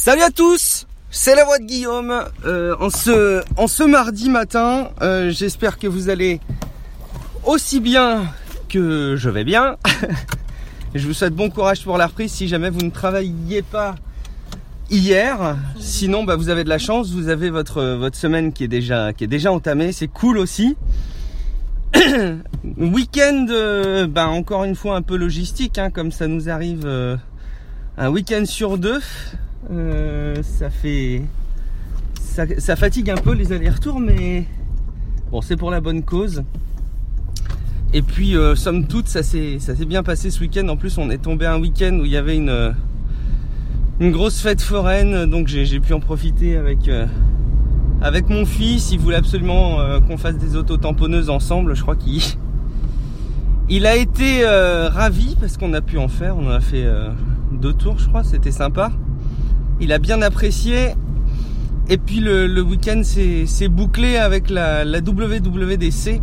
Salut à tous c'est la voix de Guillaume euh, en, ce, en ce mardi matin. Euh, j'espère que vous allez aussi bien que je vais bien. je vous souhaite bon courage pour la reprise si jamais vous ne travailliez pas hier. Sinon, bah, vous avez de la chance. Vous avez votre, votre semaine qui est déjà, qui est déjà entamée. C'est cool aussi. week-end, euh, bah, encore une fois un peu logistique, hein, comme ça nous arrive un week-end sur deux. Euh, ça fait. Ça, fatigue un peu les allers-retours, mais bon, c'est pour la bonne cause. Et puis, euh, somme toute, ça s'est bien passé ce week-end. En plus, on est tombé un week-end où il y avait une, une grosse fête foraine, donc j'ai pu en profiter avec, euh, avec mon fils. Il voulait absolument qu'on fasse des auto-tamponneuses ensemble. Je crois qu'il il a été ravi parce qu'on a pu en faire. On en a fait deux tours, je crois. C'était sympa il a bien apprécié. Et puis le, week-end s'est bouclé avec la, WWDC.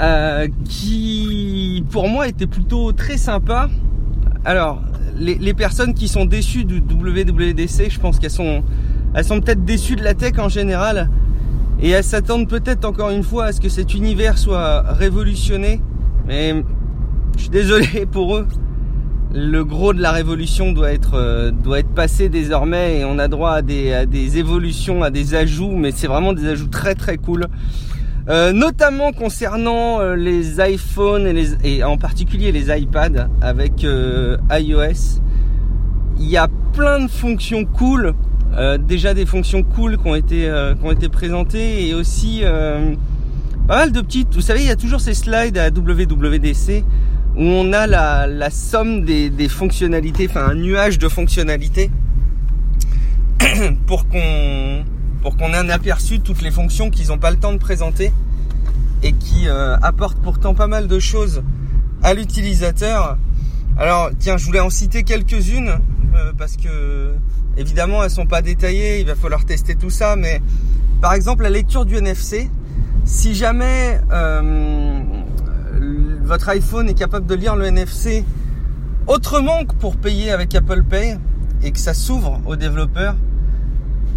Euh, qui pour moi était plutôt très sympa. Alors, les, personnes qui sont déçues du WWDC, je pense qu'elles sont, elles sont peut-être déçues de la tech en général. Et elles s'attendent peut-être encore une fois à ce que cet univers soit révolutionné. Mais je suis désolé pour eux le gros de la révolution doit être euh, doit être passé désormais et on a droit à des, évolutions, à des ajouts, mais c'est vraiment des ajouts très très cool. Euh, notamment concernant euh, les iPhones et, et en particulier les iPads avec iOS. Il y a plein de fonctions cool, déjà des fonctions cool qui ont été qui ont été présentées et aussi pas mal de petites. Vous savez, il y a toujours ces slides à WWDC où on a la, somme des, fonctionnalités, enfin un nuage de fonctionnalités pour qu'on pour qu'on ait un aperçu de toutes les fonctions qu'ils n'ont pas le temps de présenter et qui euh, apportent pourtant pas mal de choses à l'utilisateur. Alors tiens, je voulais en citer quelques-unes euh, parce que évidemment elles sont pas détaillées, il va falloir tester tout ça, mais par exemple la lecture du NFC, si jamais euh, votre iPhone est capable de lire le NFC autrement que pour payer avec Apple Pay et que ça s'ouvre aux développeurs,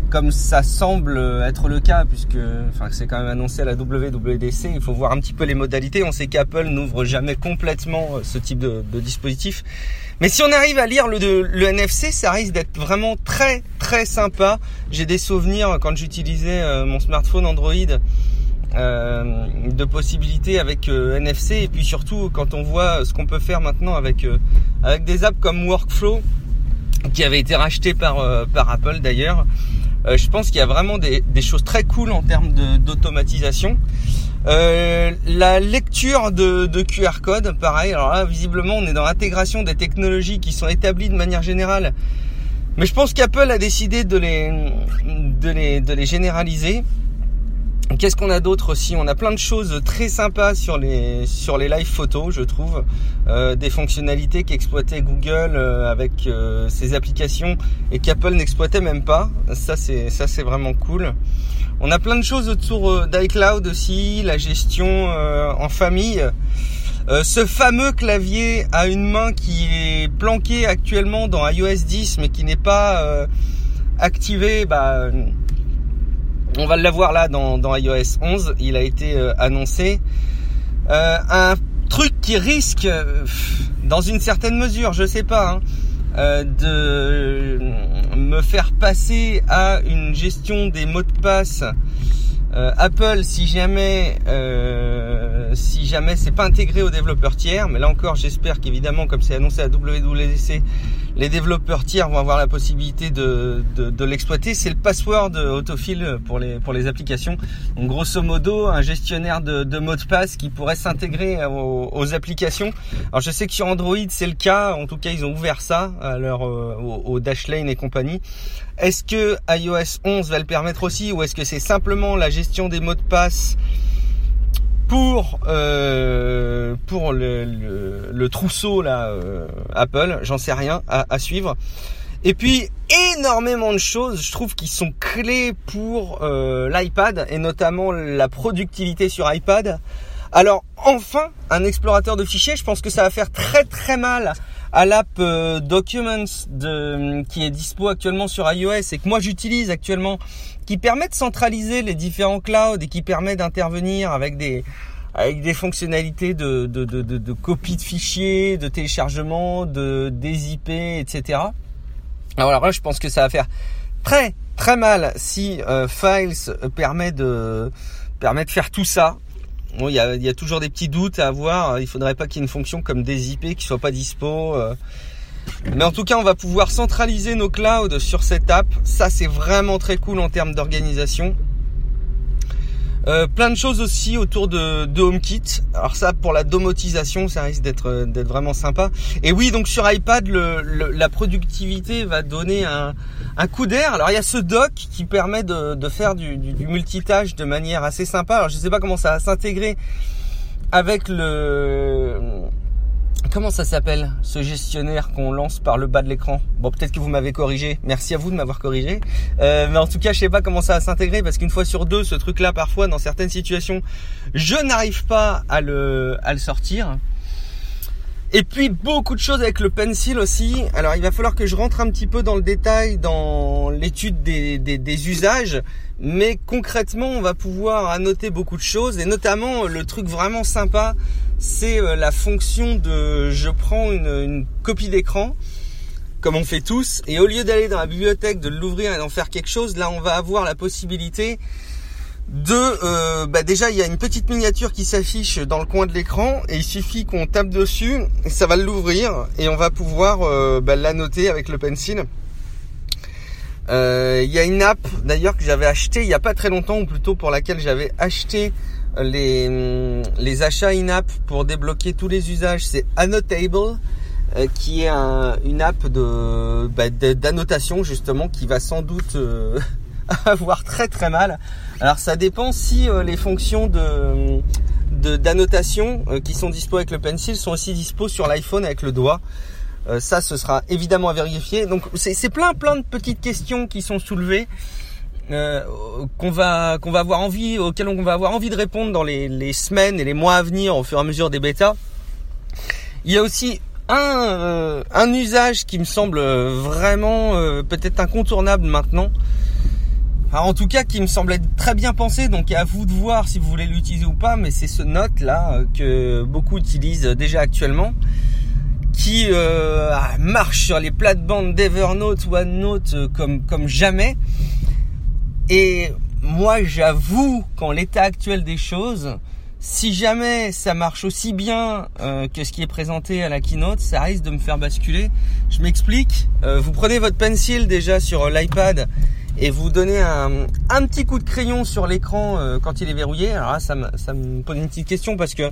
comme ça semble être le cas, puisque enfin, c'est quand même annoncé à la WWDC, il faut voir un petit peu les modalités. On sait qu'Apple n'ouvre jamais complètement euh, ce type de, dispositif. Mais si on arrive à lire le, le NFC, ça risque d'être vraiment très très sympa. J'ai des souvenirs quand j'utilisais euh, mon smartphone Android euh, de possibilités avec euh, NFC et puis surtout quand on voit ce qu'on peut faire maintenant avec euh, des apps comme Workflow qui avait été racheté par Apple d'ailleurs. je pense qu'il y a vraiment des, choses très cool en termes d'automatisation. la lecture de, QR code, pareil. Alors là, visiblement, on est dans l'intégration des technologies qui sont établies de manière générale. Mais je pense qu'Apple a décidé de les, de les généraliser. Qu'est-ce qu'on a d'autre aussi? On a plein de choses très sympas sur les sur les live photos, je trouve, euh, des fonctionnalités qu'exploitait Google euh, avec euh, ses applications et qu'Apple n'exploitait même pas. Ça c'est vraiment cool. On a plein de choses autour d'iCloud aussi, la gestion en famille. ce fameux clavier à une main qui est planqué actuellement dans iOS 10 mais qui n'est pas activé, bah on va l'avoir là dans, iOS 11, il a été euh, annoncé. Euh, un truc qui risque, euh, dans une certaine mesure, je sais pas, hein, de me faire passer à une gestion des mots de passe Apple si jamais si jamais c'est pas intégré aux développeurs tiers, mais là encore j'espère qu'évidemment comme c'est annoncé à WWDC, les développeurs tiers vont avoir la possibilité de, de, l'exploiter. C'est le password autofill pour les, pour les applications. Donc grosso modo, un gestionnaire de, de mots de passe qui pourrait s'intégrer aux, applications. Alors je sais que sur Android c'est le cas, en tout cas ils ont ouvert ça à leur, euh, au, Dashlane et compagnie. Est-ce que iOS 11 va le permettre aussi ou est-ce que c'est simplement la gestion des mots de passe pour euh, pour le, trousseau là euh, Apple, j'en sais rien à, suivre. Et puis énormément de choses, je trouve, qui sont clés pour euh, l'iPad et notamment la productivité sur iPad. Alors enfin, un explorateur de fichiers, je pense que ça va faire très très mal à l'app Documents de, qui est dispo actuellement sur iOS et que moi j'utilise actuellement, qui permet de centraliser les différents clouds et qui permet d'intervenir avec des avec des fonctionnalités de, de, de, de, copie de fichiers, de téléchargement, de des IP, etc. Alors là, je pense que ça va faire très très mal si euh, Files permet de permet de faire tout ça. Bon, il y a, y a, toujours des petits doutes à avoir. Il faudrait pas qu'il y ait une fonction comme des IP qui soit pas dispo. Euh. Mais en tout cas, on va pouvoir centraliser nos clouds sur cette app. Ça, c'est vraiment très cool en termes d'organisation. Euh, plein de choses aussi autour de, de, HomeKit. Alors ça, pour la domotisation, ça risque d'être euh, d'être vraiment sympa. Et oui, donc sur iPad, le, la productivité va donner un, un coup d'air. Alors il y a ce dock qui permet de, de faire du, du, du, multitâche de manière assez sympa. Alors je sais pas comment ça va s'intégrer avec le Comment ça s'appelle ce gestionnaire qu'on lance par le bas de l'écran? Bon, peut-être que vous m'avez corrigé. Merci à vous de m'avoir corrigé. Euh, mais en tout cas, je sais pas comment ça va s'intégrer parce qu'une fois sur deux, ce truc-là, parfois, dans certaines situations, je n'arrive pas à le, sortir. Et puis beaucoup de choses avec le pencil aussi. Alors il va falloir que je rentre un petit peu dans le détail dans l'étude des, usages, mais concrètement on va pouvoir annoter beaucoup de choses et notamment le truc vraiment sympa, c'est euh, la fonction de je prends une, copie d'écran comme on fait tous et au lieu d'aller dans la bibliothèque, de l'ouvrir et d'en faire quelque chose, là on va avoir la possibilité de, euh, bah déjà il y a une petite miniature qui s'affiche dans le coin de l'écran et il suffit qu'on tape dessus, et ça va l'ouvrir et on va pouvoir euh, bah, l'annoter avec le pencil. Euh, il y a une app d'ailleurs que j'avais acheté il y a pas très longtemps ou plutôt pour laquelle j'avais acheté les, les achats in-app pour débloquer tous les usages, c'est Annotable qui est une app de bah, d'annotation justement qui va sans doute avoir très très mal. Alors ça dépend si euh, les fonctions de d'annotation euh, qui sont dispo avec le pencil sont aussi dispo sur l'iPhone avec le doigt. Euh, ça, ce sera évidemment à vérifier. Donc c'est plein plein de petites questions qui sont soulevées. qu'on va qu'on va avoir envie auxquelles on va avoir envie de répondre dans les, semaines et les mois à venir au fur et à mesure des bêtas. Il y a aussi un, un usage qui me semble vraiment peut-être incontournable maintenant, en tout cas, qui me semblait très bien pensé, donc à vous de voir si vous voulez l'utiliser ou pas, mais c'est ce note là euh, que beaucoup utilisent déjà actuellement, qui euh, marche sur les plates-bandes d'Evernote, OneNote euh, comme, comme jamais. Et moi, j'avoue qu'en l'état actuel des choses, si jamais ça marche aussi bien que ce qui est présenté à la keynote, ça risque de me faire basculer. Je m'explique. vous prenez votre pencil déjà sur l'iPad et vous donnez un, petit coup de crayon sur l'écran euh, quand il est verrouillé. Alors là, ça me, pose une petite question parce que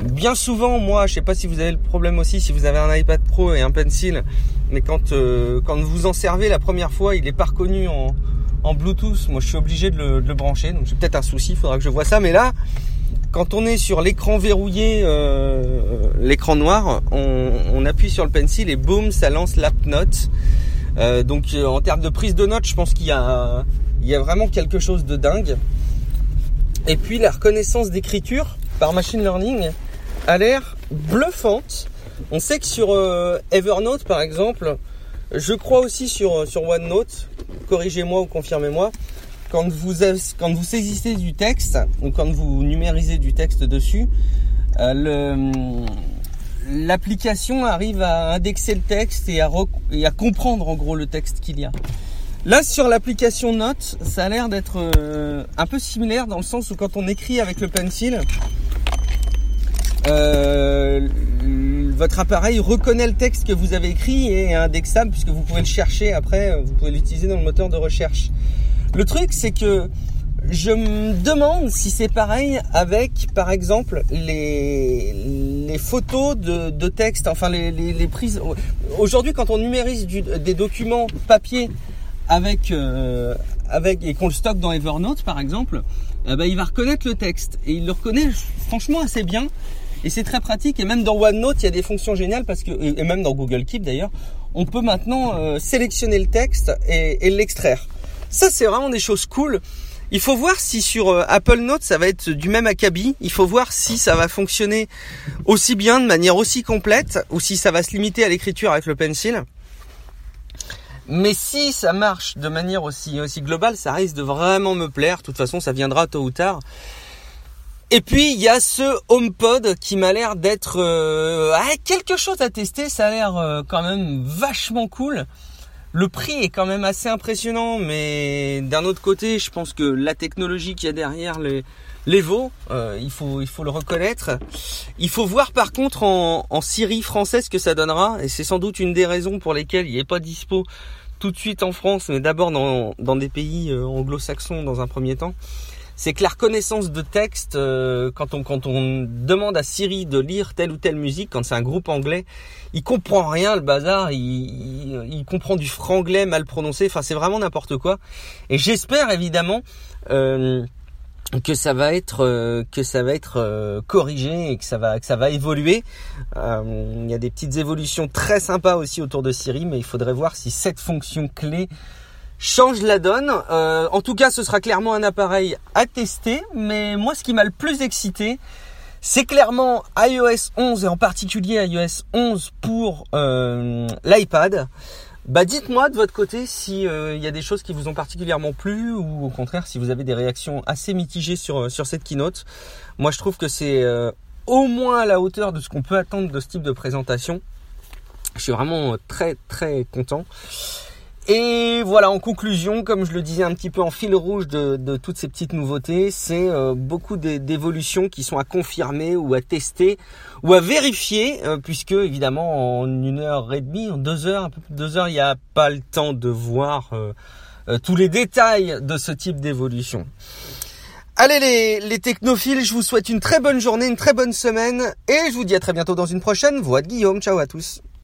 bien souvent, moi, je sais pas si vous avez le problème aussi, si vous avez un iPad Pro et un pencil, mais quand euh, quand vous en servez la première fois, il est pas reconnu en, Bluetooth. Moi, je suis obligé de le, de le brancher, donc j'ai peut-être un souci. Il faudra que je vois ça. Mais là, quand on est sur l'écran verrouillé, euh, l'écran noir, on, on, appuie sur le pencil et boum, ça lance l'app Note. Euh, donc euh, en termes de prise de notes, je pense qu'il y a, y a vraiment quelque chose de dingue. Et puis la reconnaissance d'écriture par machine learning a l'air bluffante. On sait que sur euh, Evernote par exemple, je crois aussi sur, sur OneNote, corrigez-moi ou confirmez-moi, quand vous, quand vous saisissez du texte ou quand vous numérisez du texte dessus, le, l'application arrive à indexer le texte et à, comprendre en gros le texte qu'il y a. Là sur l'application Note, ça a l'air d'être euh, un peu similaire dans le sens où quand on écrit avec le pencil, euh, votre appareil reconnaît le texte que vous avez écrit et est indexable puisque vous pouvez le chercher après, vous pouvez l'utiliser dans le moteur de recherche. Le truc c'est que je me demande si c'est pareil avec, par exemple, les, photos de, de texte, enfin les, prises. Aujourd'hui, quand on numérise des documents papier avec, euh, avec et qu'on le stocke dans Evernote, par exemple, eh ben, il va reconnaître le texte et il le reconnaît franchement assez bien. Et c'est très pratique. Et même dans OneNote, il y a des fonctions géniales parce que, et même dans Google Keep d'ailleurs, on peut maintenant euh, sélectionner le texte et, et l'extraire. Ça, c'est vraiment des choses cool. Il faut voir si sur euh, Apple Note ça va être du même acabit. Il faut voir si ça va fonctionner aussi bien, de manière aussi complète, ou si ça va se limiter à l'écriture avec le pencil. Mais si ça marche de manière aussi, aussi globale, ça risque de vraiment me plaire. De toute façon, ça viendra tôt ou tard. Et puis il y a ce HomePod qui m'a l'air d'être euh, quelque chose à tester. Ça a l'air euh, quand même vachement cool. Le prix est quand même assez impressionnant, mais d'un autre côté, je pense que la technologie qu'il y a derrière les, les. Euh, il faut le reconnaître. Il faut voir par contre en, en Syrie française ce que ça donnera, et c'est sans doute une des raisons pour lesquelles il n'est pas dispo tout de suite en France, mais d'abord dans, dans des pays anglo-saxons dans un premier temps c'est que la reconnaissance de texte, euh, quand, on, quand on demande à Siri de lire telle ou telle musique, quand c'est un groupe anglais, il comprend rien le bazar, il, il, comprend du franglais mal prononcé, enfin c'est vraiment n'importe quoi. Et j'espère évidemment euh, que ça va être euh, que ça va être corrigé et que ça va que ça va évoluer. il y a des petites évolutions très sympas aussi autour de Siri, mais il faudrait voir si cette fonction clé change la donne. Euh, en tout cas, ce sera clairement un appareil à tester. Mais moi, ce qui m'a le plus excité, c'est clairement iOS 11 et en particulier iOS 11 pour euh, l'iPad. Bah dites-moi de votre côté si euh, il y a des choses qui vous ont particulièrement plu ou au contraire si vous avez des réactions assez mitigées sur sur cette keynote. Moi je trouve que c'est au moins à la hauteur de ce qu'on peut attendre de ce type de présentation. Je suis vraiment très très content. Et voilà, en conclusion, comme je le disais un petit peu en fil rouge de, toutes ces petites nouveautés, c'est euh, beaucoup d'évolutions qui sont à confirmer ou à tester ou à vérifier, euh, puisque évidemment en une heure et demie, en deux heures, un peu plus de deux heures, il n'y a pas le temps de voir euh, tous les détails de ce type d'évolution. Allez les, les technophiles, je vous souhaite une très bonne journée, une très bonne semaine, et je vous dis à très bientôt dans une prochaine Voix de Guillaume. Ciao à tous.